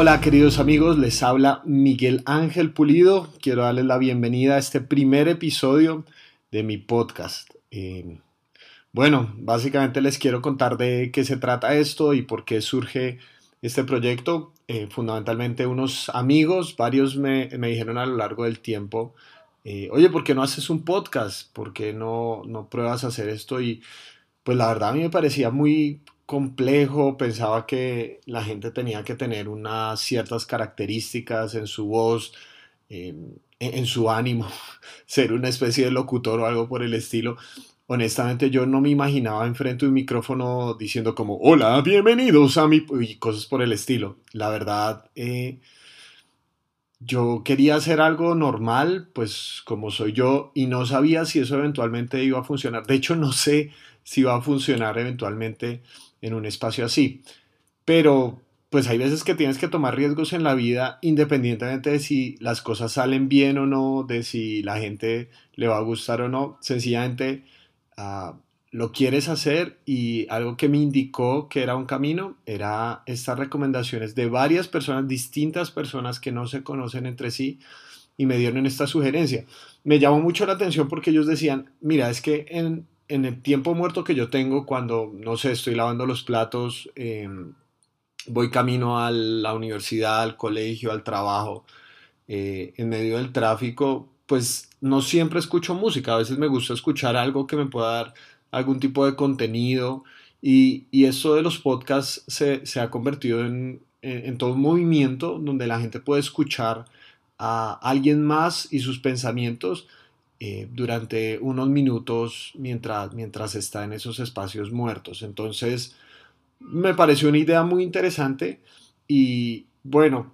Hola queridos amigos, les habla Miguel Ángel Pulido. Quiero darles la bienvenida a este primer episodio de mi podcast. Eh, bueno, básicamente les quiero contar de qué se trata esto y por qué surge este proyecto. Eh, fundamentalmente unos amigos, varios me, dijeron a lo largo del tiempo, eh, oye, ¿por qué no haces un podcast? ¿Por qué no, no pruebas a hacer esto? Y pues la verdad a mí me parecía muy complejo, pensaba que la gente tenía que tener unas ciertas características en su voz, en, su ánimo, ser una especie de locutor o algo por el estilo. Honestamente yo no me imaginaba enfrente de un micrófono diciendo como, hola, bienvenidos a mi... y cosas por el estilo. La verdad, eh, yo quería hacer algo normal, pues como soy yo, y no sabía si eso eventualmente iba a funcionar. De hecho, no sé si va a funcionar eventualmente en un espacio así. Pero pues hay veces que tienes que tomar riesgos en la vida independientemente de si las cosas salen bien o no, de si la gente le va a gustar o no. Sencillamente ah, lo quieres hacer y algo que me indicó que era un camino era estas recomendaciones de varias personas, distintas personas que no se conocen entre sí y me dieron esta sugerencia. Me llamó mucho la atención porque ellos decían, mira, es que en, en el tiempo muerto que yo tengo cuando, no sé, estoy lavando los platos, em, voy camino a la universidad, al colegio, al trabajo, eh, en medio del tráfico, pues no siempre escucho música, a veces me gusta escuchar algo que me pueda dar algún tipo de contenido y, eso de los podcasts se, se ha convertido en, en, todo un movimiento donde la gente puede escuchar a alguien más y sus pensamientos eh, durante unos minutos mientras, mientras está en esos espacios muertos. Entonces, me pareció una idea muy interesante y bueno,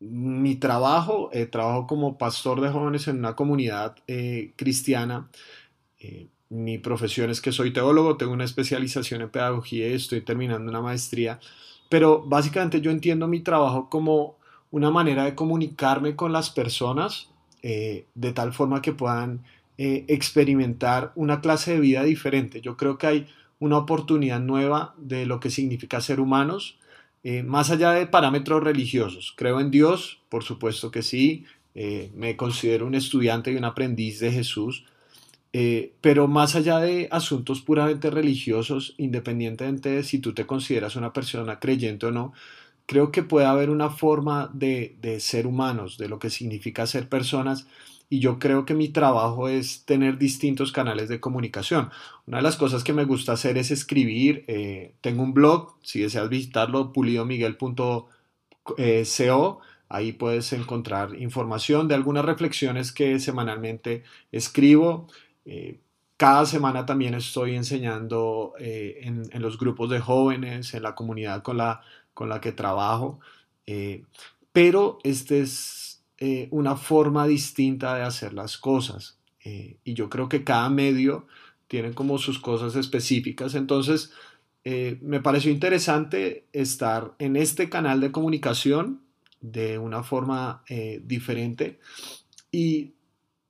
mi trabajo, eh, trabajo como pastor de jóvenes en una comunidad eh, cristiana. mi profesión es que soy teólogo, tengo una especialización en pedagogía y estoy terminando una maestría, pero básicamente yo entiendo mi trabajo como una manera de comunicarme con las personas eh, de tal forma que puedan eh, experimentar una clase de vida diferente. Yo creo que hay una oportunidad nueva de lo que significa ser humanos, eh, más allá de parámetros religiosos. Creo en Dios, por supuesto que sí, me considero un estudiante y un aprendiz de Jesús, pero más allá de asuntos puramente religiosos, independientemente de si tú te consideras una persona creyente o no, creo que puede haber una forma de, ser humanos, de lo que significa ser personas y yo creo que mi trabajo es tener distintos canales de comunicación. Una de las cosas que me gusta hacer es escribir. Eh, tengo un blog, si deseas visitarlo, pulidomiguel.co. Ahí puedes encontrar información de algunas reflexiones que semanalmente escribo. Eh, cada semana también estoy enseñando eh, en, en, los grupos de jóvenes, en la comunidad con la con la que trabajo, eh, pero esta es eh, una forma distinta de hacer las cosas eh, y yo creo que cada medio tiene como sus cosas específicas, entonces me pareció interesante estar en este canal de comunicación de una forma diferente y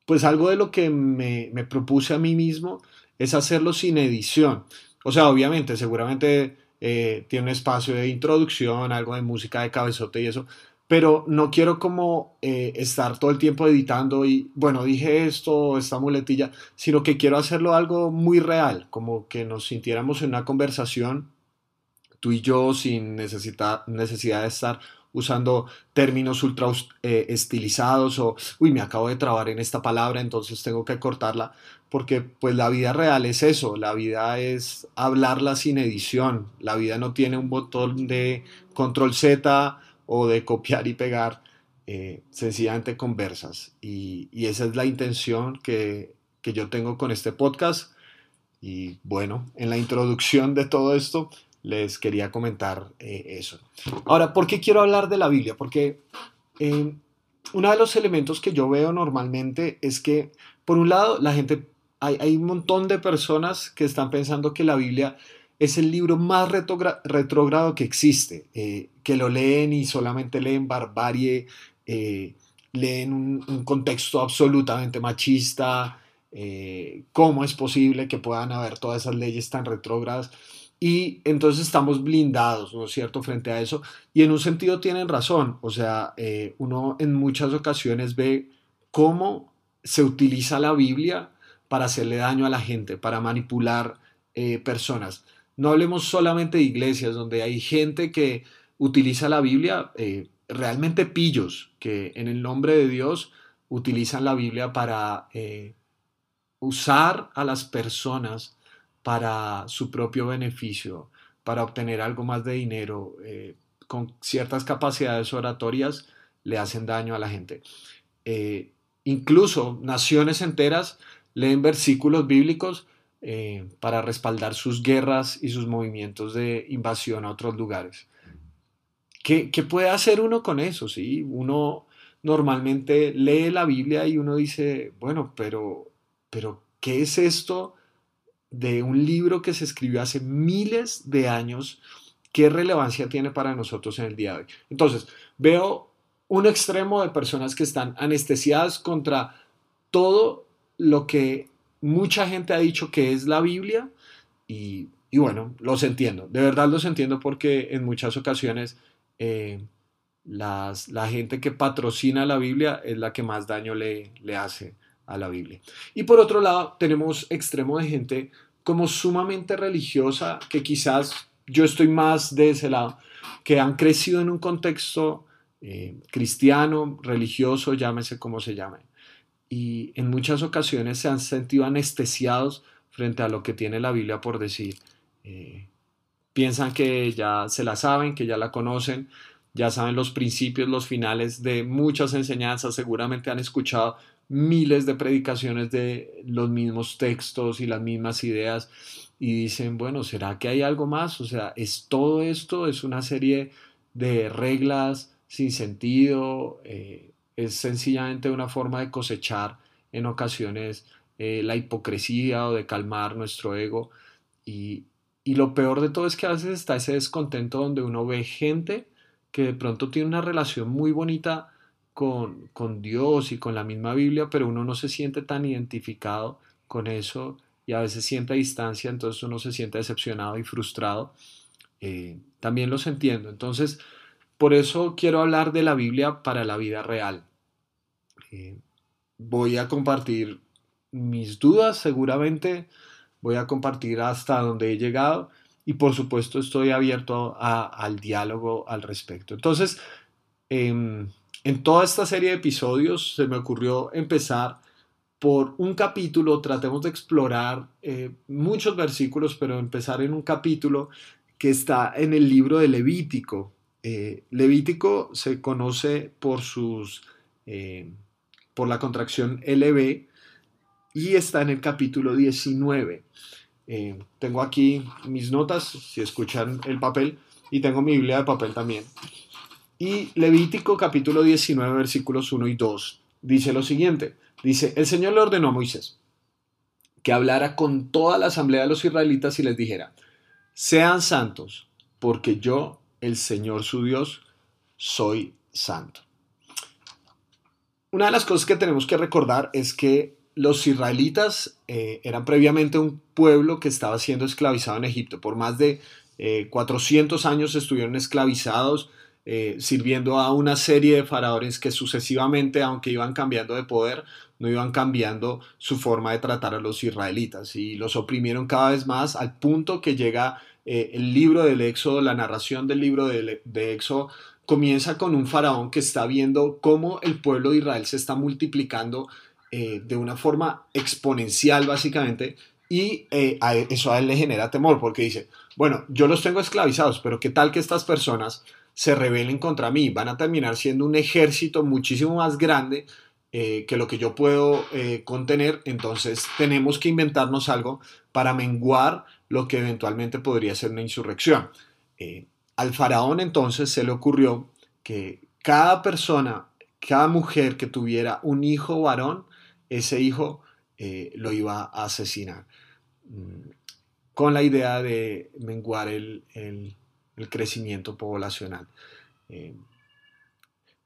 pues algo de lo que me, me propuse a mí mismo es hacerlo sin edición. O sea, obviamente, seguramente eh, tiene un espacio de introducción, algo de música de cabezote y eso, pero no quiero como eh, estar todo el tiempo editando y, bueno, dije esto, esta muletilla, sino que quiero hacerlo algo muy real, como que nos sintiéramos en una conversación, tú y yo, sin necesidad, necesidad de estar usando términos ultra eh, estilizados o, uy, me acabo de trabar en esta palabra, entonces tengo que cortarla, porque pues la vida real es eso, la vida es hablarla sin edición, la vida no tiene un botón de control Z o de copiar y pegar, eh, sencillamente conversas. Y, y, esa es la intención que, que yo tengo con este podcast. Y bueno, en la introducción de todo esto, les quería comentar eh, eso. Ahora, ¿por qué quiero hablar de la Biblia? Porque eh, uno de los elementos que yo veo normalmente es que, por un lado, la gente, hay, un montón de personas que están pensando que la Biblia es el libro más retrógrado que existe, eh, que lo leen y solamente leen barbarie, leen un, un, contexto absolutamente machista, cómo es posible que puedan haber todas esas leyes tan retrógradas. Y entonces estamos blindados, ¿no es cierto?, frente a eso. Y en un sentido tienen razón. O sea, eh, uno en muchas ocasiones ve cómo se utiliza la Biblia para hacerle daño a la gente, para manipular eh, personas. No hablemos solamente de iglesias donde hay gente que utiliza la Biblia, eh, realmente pillos, que en el nombre de Dios utilizan la Biblia para usar a las personas para su propio beneficio, para obtener algo más de dinero, eh, con ciertas capacidades oratorias, le hacen daño a la gente. Eh, incluso naciones enteras leen versículos bíblicos eh, para respaldar sus guerras y sus movimientos de invasión a otros lugares. ¿Qué, ¿Qué, puede hacer uno con eso? ¿sí? Uno normalmente lee la Biblia y uno dice, bueno, pero, pero ¿qué es esto de un libro que se escribió hace miles de años, ¿qué relevancia tiene para nosotros en el día de hoy? Entonces, veo un extremo de personas que están anestesiadas contra todo lo que mucha gente ha dicho que es la Biblia y, bueno, los entiendo, de verdad los entiendo porque en muchas ocasiones eh, las, la gente que patrocina la Biblia es la que más daño le, le hace a la Biblia. Y por otro lado, tenemos extremo de gente como sumamente religiosa, que quizás yo estoy más de ese lado, que han crecido en un contexto eh, cristiano, religioso, llámese como se llame. Y en muchas ocasiones se han sentido anestesiados frente a lo que tiene la Biblia por decir. Eh, piensan que ya se la saben, que ya la conocen, ya saben los principios, los finales de muchas enseñanzas, seguramente han escuchado miles de predicaciones de los mismos textos y las mismas ideas y dicen, bueno, ¿será que hay algo más? O sea, ¿es todo esto? ¿Es una serie de reglas sin sentido? Eh, ¿Es sencillamente una forma de cosechar en ocasiones eh, la hipocresía o de calmar nuestro ego? Y, y lo peor de todo es que a veces está ese descontento donde uno ve gente que de pronto tiene una relación muy bonita con, Dios y con la misma Biblia, pero uno no se siente tan identificado con eso y a veces siente distancia, entonces uno se siente decepcionado y frustrado. Eh, también los entiendo. Entonces, por eso quiero hablar de la Biblia para la vida real. Eh, voy a compartir mis dudas, seguramente voy a compartir hasta donde he llegado y por supuesto estoy abierto al diálogo al respecto. Entonces, em, en toda esta serie de episodios se me ocurrió empezar por un capítulo, tratemos de explorar eh, muchos versículos, pero empezar en un capítulo que está en el libro de Levítico. Eh, Levítico se conoce por sus eh, por la contracción LB y está en el capítulo 19. tengo aquí mis notas, si escuchan el papel, y tengo mi Biblia de papel también. Y Levítico capítulo 19 versículos 1 y 2 dice lo siguiente. Dice, el Señor le ordenó a Moisés que hablara con toda la asamblea de los israelitas y les dijera, sean santos, porque yo, el Señor su Dios, soy santo. Una de las cosas que tenemos que recordar es que los israelitas eh, eran previamente un pueblo que estaba siendo esclavizado en Egipto. Por más de 400 eh, años estuvieron esclavizados eh, sirviendo a una serie de faraones que sucesivamente, aunque iban cambiando de poder, no iban cambiando su forma de tratar a los israelitas y los oprimieron cada vez más al punto que llega eh, el libro del Éxodo, la narración del libro de, de Éxodo comienza con un faraón que está viendo cómo el pueblo de Israel se está multiplicando eh, de una forma exponencial básicamente y eso a él le genera temor porque dice, bueno, yo los tengo esclavizados, pero ¿qué tal que estas personas se rebelen contra mí. Van a terminar siendo un ejército muchísimo más grande eh, que lo que yo puedo eh, contener. Entonces tenemos que inventarnos algo para menguar lo que eventualmente podría ser una insurrección. Eh, al faraón entonces se le ocurrió que cada persona, cada mujer que tuviera un hijo varón, ese hijo lo iba a asesinar mm, con la idea de menguar el, el crecimiento poblacional. Eh,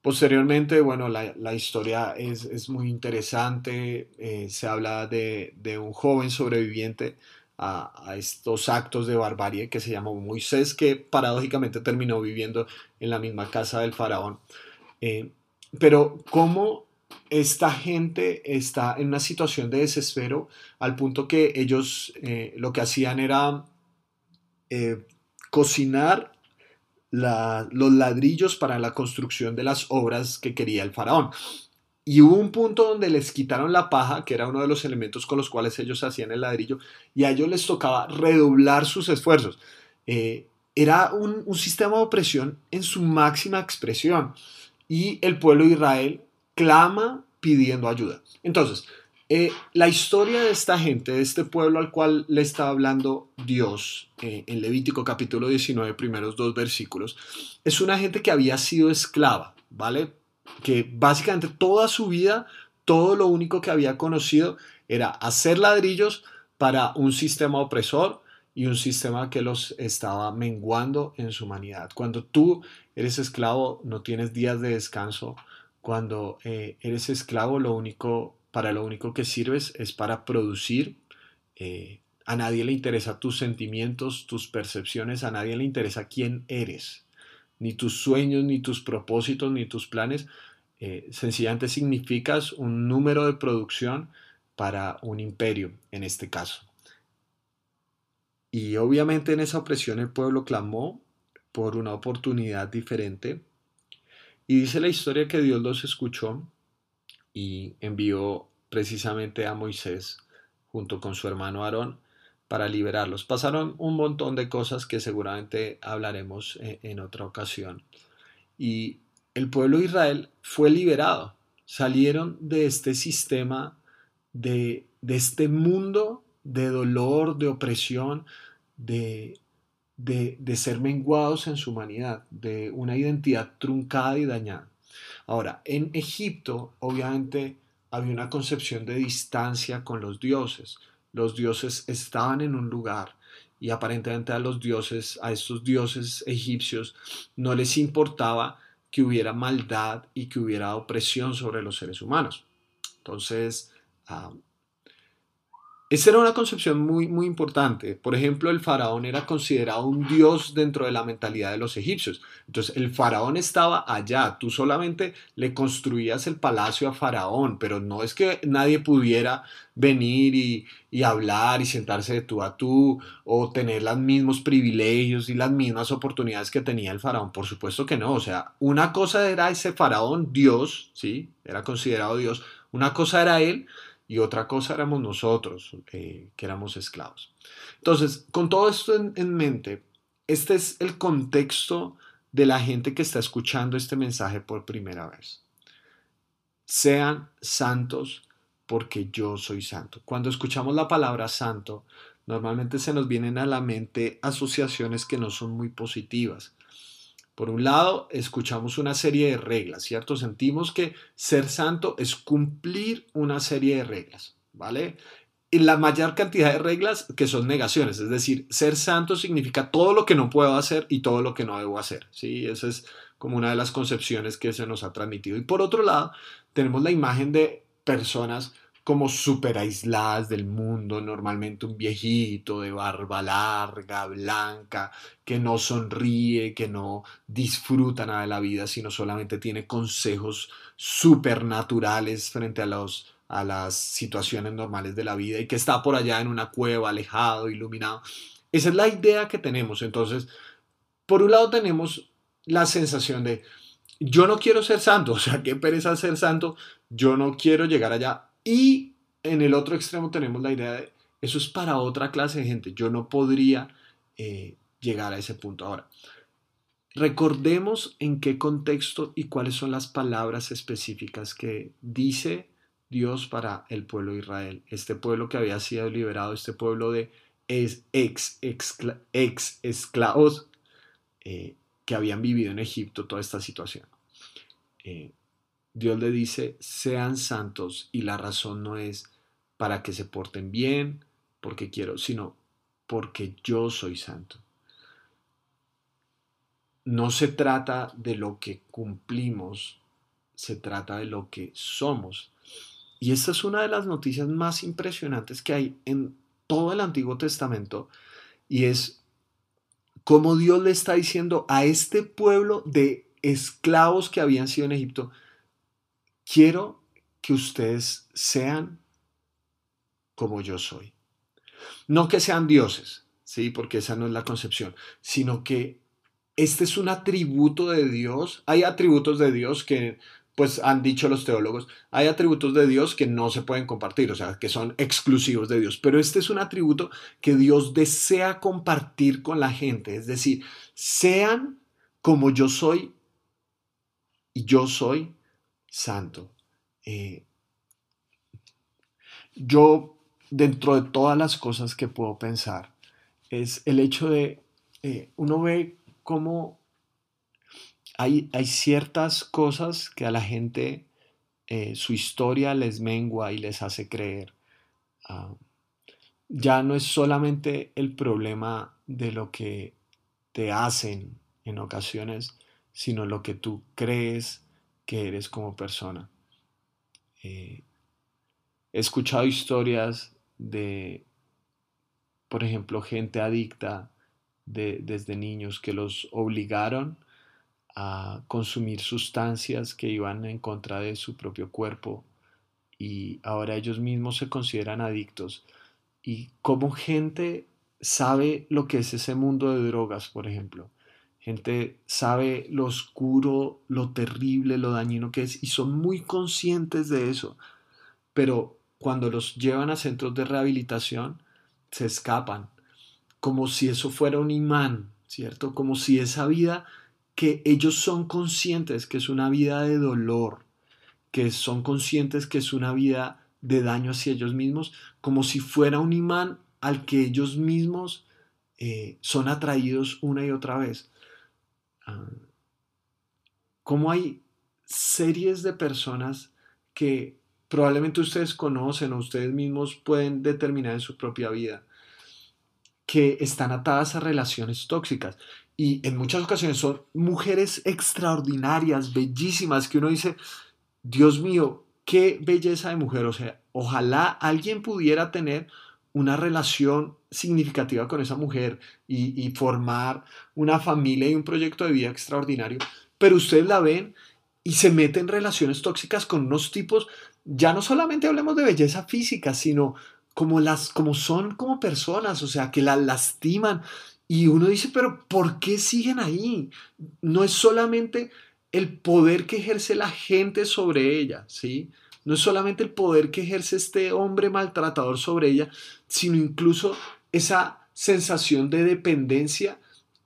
posteriormente, bueno, la, historia es, muy interesante. Eh, se habla de, un joven sobreviviente a, estos actos de barbarie que se llamó Moisés, que paradójicamente terminó viviendo en la misma casa del faraón. Eh, pero cómo esta gente está en una situación de desespero al punto que ellos eh, lo que hacían era eh, cocinar los ladrillos para la construcción de las obras que quería el faraón. Y hubo un punto donde les quitaron la paja, que era uno de los elementos con los cuales ellos hacían el ladrillo, y a ellos les tocaba redoblar sus esfuerzos. Eh, era un, sistema de opresión en su máxima expresión. Y el pueblo de Israel clama pidiendo ayuda. Entonces, eh, la historia de esta gente, de este pueblo al cual le está hablando Dios eh, en Levítico capítulo 19, primeros dos versículos, es una gente que había sido esclava, ¿vale? Que básicamente toda su vida, todo lo único que había conocido era hacer ladrillos para un sistema opresor y un sistema que los estaba menguando en su humanidad. Cuando tú eres esclavo, no tienes días de descanso. Cuando eh, eres esclavo, lo único para lo único que sirves es para producir. Eh, a nadie le interesa tus sentimientos, tus percepciones, a nadie le interesa quién eres, ni tus sueños, ni tus propósitos, ni tus planes. Eh, sencillamente significas un número de producción para un imperio, en este caso. Y obviamente en esa opresión el pueblo clamó por una oportunidad diferente. Y dice la historia que Dios los escuchó y envió precisamente a Moisés junto con su hermano Aarón para liberarlos. Pasaron un montón de cosas que seguramente hablaremos e-, en, otra ocasión. Y el pueblo de Israel fue liberado. Salieron de este sistema, de, de este mundo de dolor, de opresión, de, de, de, ser menguados en su humanidad, de una identidad truncada y dañada. Ahora, en Egipto, obviamente, había una concepción de distancia con los dioses. Los dioses estaban en un lugar y aparentemente a los dioses, a estos dioses egipcios, no les importaba que hubiera maldad y que hubiera opresión sobre los seres humanos. Entonces, ah, esa era una concepción muy, muy importante. Por ejemplo, el faraón era considerado un dios dentro de la mentalidad de los egipcios. Entonces, el faraón estaba allá. Tú solamente le construías el palacio a faraón, pero no es que nadie pudiera venir y, y hablar y sentarse de tú a tú o tener los mismos privilegios y las mismas oportunidades que tenía el faraón. Por supuesto que no. O sea, una cosa era ese faraón, Dios, ¿sí? Era considerado Dios. Una cosa era él y otra cosa éramos nosotros, eh, que éramos esclavos. Entonces, con todo esto en, mente, este es el contexto de la gente que está escuchando este mensaje por primera vez. Sean santos porque yo soy santo. Cuando escuchamos la palabra santo, normalmente se nos vienen a la mente asociaciones que no son muy positivas. Por un lado, escuchamos una serie de reglas, ¿cierto? Sentimos que ser santo es cumplir una serie de reglas, ¿vale? Y la mayor cantidad de reglas que son negaciones, es decir, ser santo significa todo lo que no puedo hacer y todo lo que no debo hacer, ¿sí? Esa es como una de las concepciones que se nos ha transmitido. Y por otro lado, tenemos la imagen de personas como súper aisladas del mundo, normalmente un viejito de barba larga, blanca, que no sonríe, que no disfruta nada de la vida, sino solamente tiene consejos supernaturales frente a, los, a las situaciones normales de la vida y que está por allá en una cueva, alejado, iluminado. Esa es la idea que tenemos. Entonces, por un lado tenemos la sensación de, yo no quiero ser santo, o sea, qué pereza ser santo, yo no quiero llegar allá, y en el otro extremo tenemos la idea de, eso es para otra clase de gente, yo no podría eh, llegar a ese punto. Ahora, recordemos en qué contexto y cuáles son las palabras específicas que dice Dios para el pueblo de Israel, este pueblo que había sido liberado, este pueblo de ex, esclavos eh, que habían vivido en Egipto toda esta situación. Eh, Dios le dice, sean santos y la razón no es para que se porten bien, porque quiero, sino porque yo soy santo. No se trata de lo que cumplimos, se trata de lo que somos. Y esta es una de las noticias más impresionantes que hay en todo el Antiguo Testamento y es como Dios le está diciendo a este pueblo de esclavos que habían sido en Egipto, quiero que ustedes sean como yo soy. No que sean dioses, ¿sí? Porque esa no es la concepción, sino que este es un atributo de Dios. Hay atributos de Dios que, pues han dicho los teólogos, hay atributos de Dios que no se pueden compartir, o sea, que son exclusivos de Dios. Pero este es un atributo que Dios desea compartir con la gente. Es decir, sean como yo soy y yo soy santo. Eh, yo, dentro de todas las cosas que puedo pensar, es el hecho de, eh, uno ve cómo hay, hay, ciertas cosas que a la gente eh, su historia les mengua y les hace creer. Ah, ya no es solamente el problema de lo que te hacen en ocasiones, sino lo que tú crees que eres como persona. Eh, he escuchado historias de, por ejemplo, gente adicta desde niños que los obligaron a consumir sustancias que iban en contra de su propio cuerpo y ahora ellos mismos se consideran adictos. Y cómo gente sabe lo que es ese mundo de drogas, por ejemplo. Gente sabe lo oscuro, lo terrible, lo dañino que es y son muy conscientes de eso. Pero cuando los llevan a centros de rehabilitación, se escapan, como si eso fuera un imán, ¿cierto? Como si esa vida que ellos son conscientes que es una vida de dolor, que son conscientes que es una vida de daño hacia ellos mismos, como si fuera un imán al que ellos mismos eh, son atraídos una y otra vez. Como hay series de personas que probablemente ustedes conocen o ustedes mismos pueden determinar en su propia vida que están atadas a relaciones tóxicas y en muchas ocasiones son mujeres extraordinarias, bellísimas, que uno dice, Dios mío, qué belleza de mujer, o sea, ojalá alguien pudiera tener una relación significativa con esa mujer y, formar una familia y un proyecto de vida extraordinario, pero ustedes la ven y se meten en relaciones tóxicas con unos tipos, ya no solamente hablemos de belleza física, sino como las como son como personas, o sea, que la lastiman y uno dice, pero ¿por qué siguen ahí? No es solamente el poder que ejerce la gente sobre ella, ¿sí? No es solamente el poder que ejerce este hombre maltratador sobre ella, sino incluso esa sensación de dependencia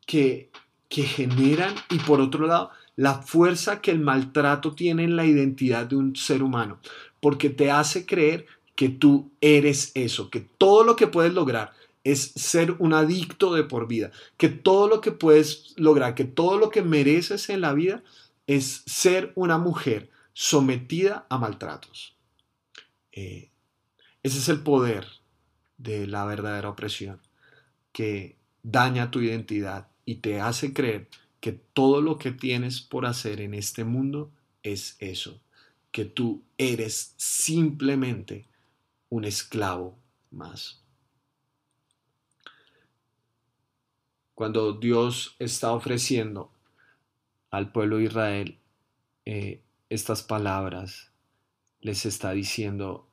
que, que generan y por otro lado la fuerza que el maltrato tiene en la identidad de un ser humano, porque te hace creer que tú eres eso, que todo lo que puedes lograr es ser un adicto de por vida, que todo lo que puedes lograr, que todo lo que mereces en la vida es ser una mujer sometida a maltratos. Eh, ese es el poder de la verdadera opresión, que daña tu identidad y te hace creer que todo lo que tienes por hacer en este mundo es eso, que tú eres simplemente un esclavo más. Cuando Dios está ofreciendo al pueblo de Israel eh, estas palabras, les está diciendo,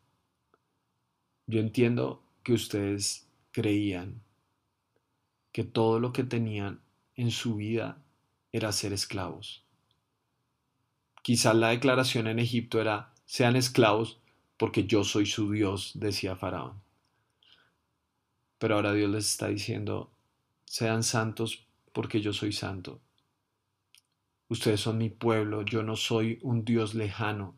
yo entiendo que ustedes creían que todo lo que tenían en su vida era ser esclavos. Quizás la declaración en Egipto era, sean esclavos porque yo soy su Dios, decía Faraón. Pero ahora Dios les está diciendo, sean santos porque yo soy santo. Ustedes son mi pueblo, yo no soy un Dios lejano,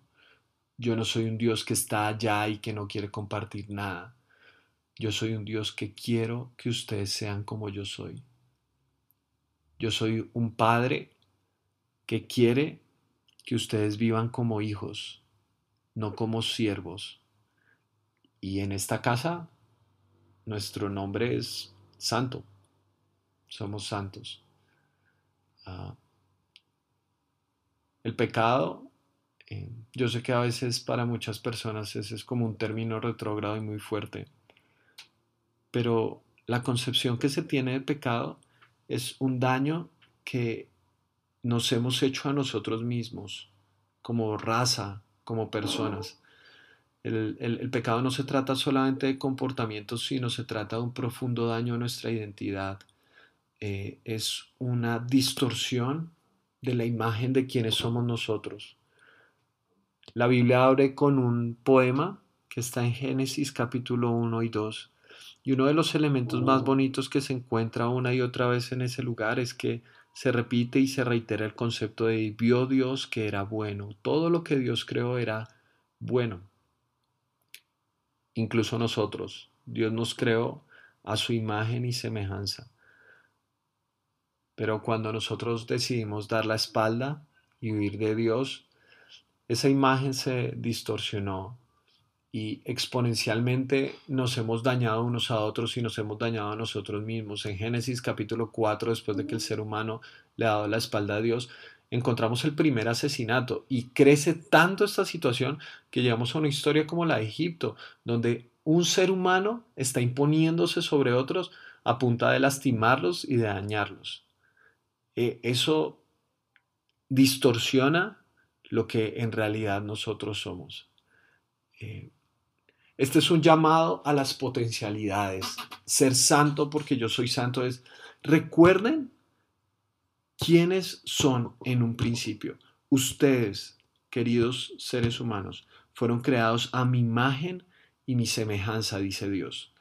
yo no soy un Dios que está allá y que no quiere compartir nada. Yo soy un Dios que quiero que ustedes sean como yo soy. Yo soy un padre que quiere que ustedes vivan como hijos, no como siervos. Y en esta casa, nuestro nombre es santo. Somos santos. Ah, el pecado, eh, yo sé que a veces para muchas personas ese es como un término retrógrado y muy fuerte, pero la concepción que se tiene del pecado es un daño que nos hemos hecho a nosotros mismos, como raza, como personas. El, pecado no se trata solamente de comportamientos, sino se trata de un profundo daño a nuestra identidad. Eh, es una distorsión de la imagen de quienes somos nosotros. La Biblia abre con un poema que está en Génesis capítulo 1 y 2. Y uno de los elementos más bonitos que se encuentra una y otra vez en ese lugar es que se repite y se reitera el concepto de vio Dios que era bueno. Todo lo que Dios creó era bueno. Incluso nosotros. Dios nos creó a su imagen y semejanza. Pero cuando nosotros decidimos dar la espalda y huir de Dios, esa imagen se distorsionó y exponencialmente nos hemos dañado unos a otros y nos hemos dañado a nosotros mismos. En Génesis capítulo 4, después de que el ser humano le ha dado la espalda a Dios, encontramos el primer asesinato y crece tanto esta situación que llegamos a una historia como la de Egipto, donde un ser humano está imponiéndose sobre otros a punta de lastimarlos y de dañarlos. Eh, eso distorsiona lo que en realidad nosotros somos. Eh, este es un llamado a las potencialidades. Ser santo porque yo soy santo es, recuerden quiénes son en un principio. Ustedes, queridos seres humanos, fueron creados a mi imagen y mi semejanza, dice Dios.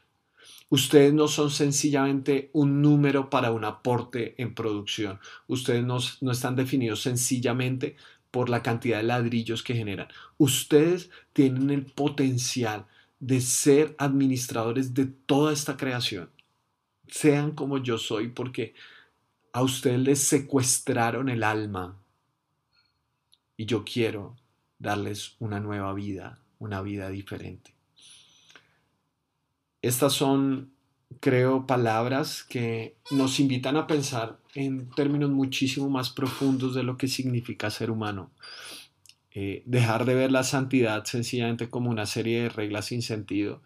Ustedes no son sencillamente un número para un aporte en producción. Ustedes no, están definidos sencillamente por la cantidad de ladrillos que generan. Ustedes tienen el potencial de ser administradores de toda esta creación. Sean como yo soy porque a ustedes les secuestraron el alma y yo quiero darles una nueva vida, una vida diferente. Estas son, creo, palabras que nos invitan a pensar en términos muchísimo más profundos de lo que significa ser humano. Eh, dejar de ver la santidad sencillamente como una serie de reglas sin sentido.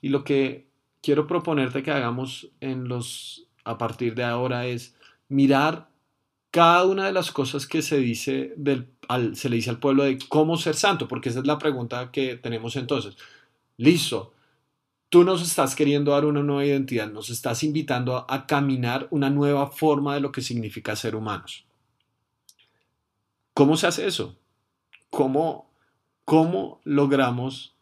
Y lo que quiero proponerte que hagamos en los, a partir de ahora es mirar cada una de las cosas que se dice del, se le dice al pueblo de cómo ser santo, porque esa es la pregunta que tenemos entonces. Listo, Tú nos estás queriendo dar una nueva identidad, nos estás invitando a, caminar una nueva forma de lo que significa ser humanos. ¿Cómo se hace eso? ¿Cómo, cómo logramos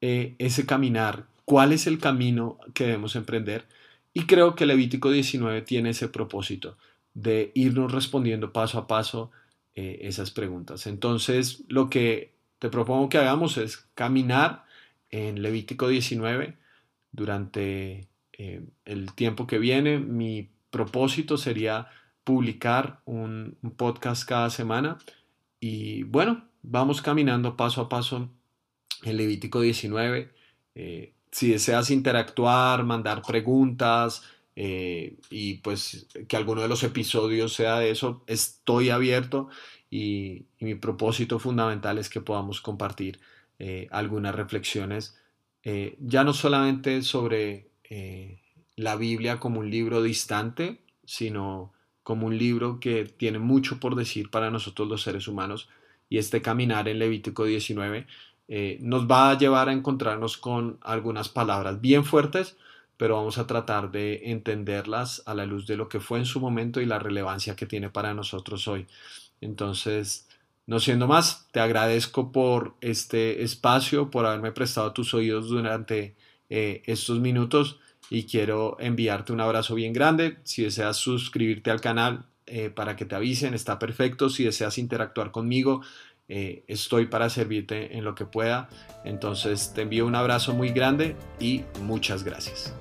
eh, ese caminar? ¿Cuál es el camino que debemos emprender? Y creo que Levítico 19 tiene ese propósito de irnos respondiendo paso a paso eh, esas preguntas. Entonces, lo que te propongo que hagamos es caminar en Levítico 19 durante eh, el tiempo que viene. Mi propósito sería publicar un, podcast cada semana y bueno, vamos caminando paso a paso en Levítico 19. Eh, si deseas interactuar, mandar preguntas eh, y pues que alguno de los episodios sea de eso, estoy abierto y, mi propósito fundamental es que podamos compartir algunas reflexiones eh, ya no solamente sobre eh, la Biblia como un libro distante, sino como un libro que tiene mucho por decir para nosotros los seres humanos. Y este caminar en Levítico 19 eh, nos va a llevar a encontrarnos con algunas palabras bien fuertes, pero vamos a tratar de entenderlas a la luz de lo que fue en su momento y la relevancia que tiene para nosotros hoy. Entonces, no siendo más, te agradezco por este espacio, por haberme prestado tus oídos durante eh, estos minutos y quiero enviarte un abrazo bien grande. Si deseas suscribirte al canal eh, para que te avisen, está perfecto. Si deseas interactuar conmigo, eh, estoy para servirte en lo que pueda. Entonces te envío un abrazo muy grande y muchas gracias.